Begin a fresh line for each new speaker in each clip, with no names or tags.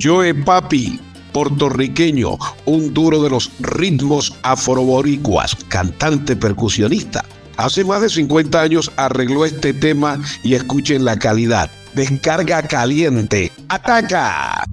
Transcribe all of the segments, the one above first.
Joe Papi, puertorriqueño, un duro de los ritmos afroboricuas, cantante percusionista. Hace más de 50 años arregló este tema y escuchen la calidad. Descarga caliente. ¡Ataca!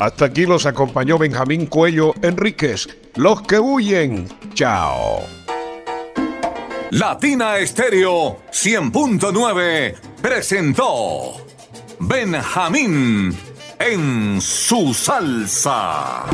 Hasta aquí los acompañó Benjamín Cuello Enríquez. Los que huyen. Chao.
Latina Estéreo 100.9 presentó Benjamín en su salsa.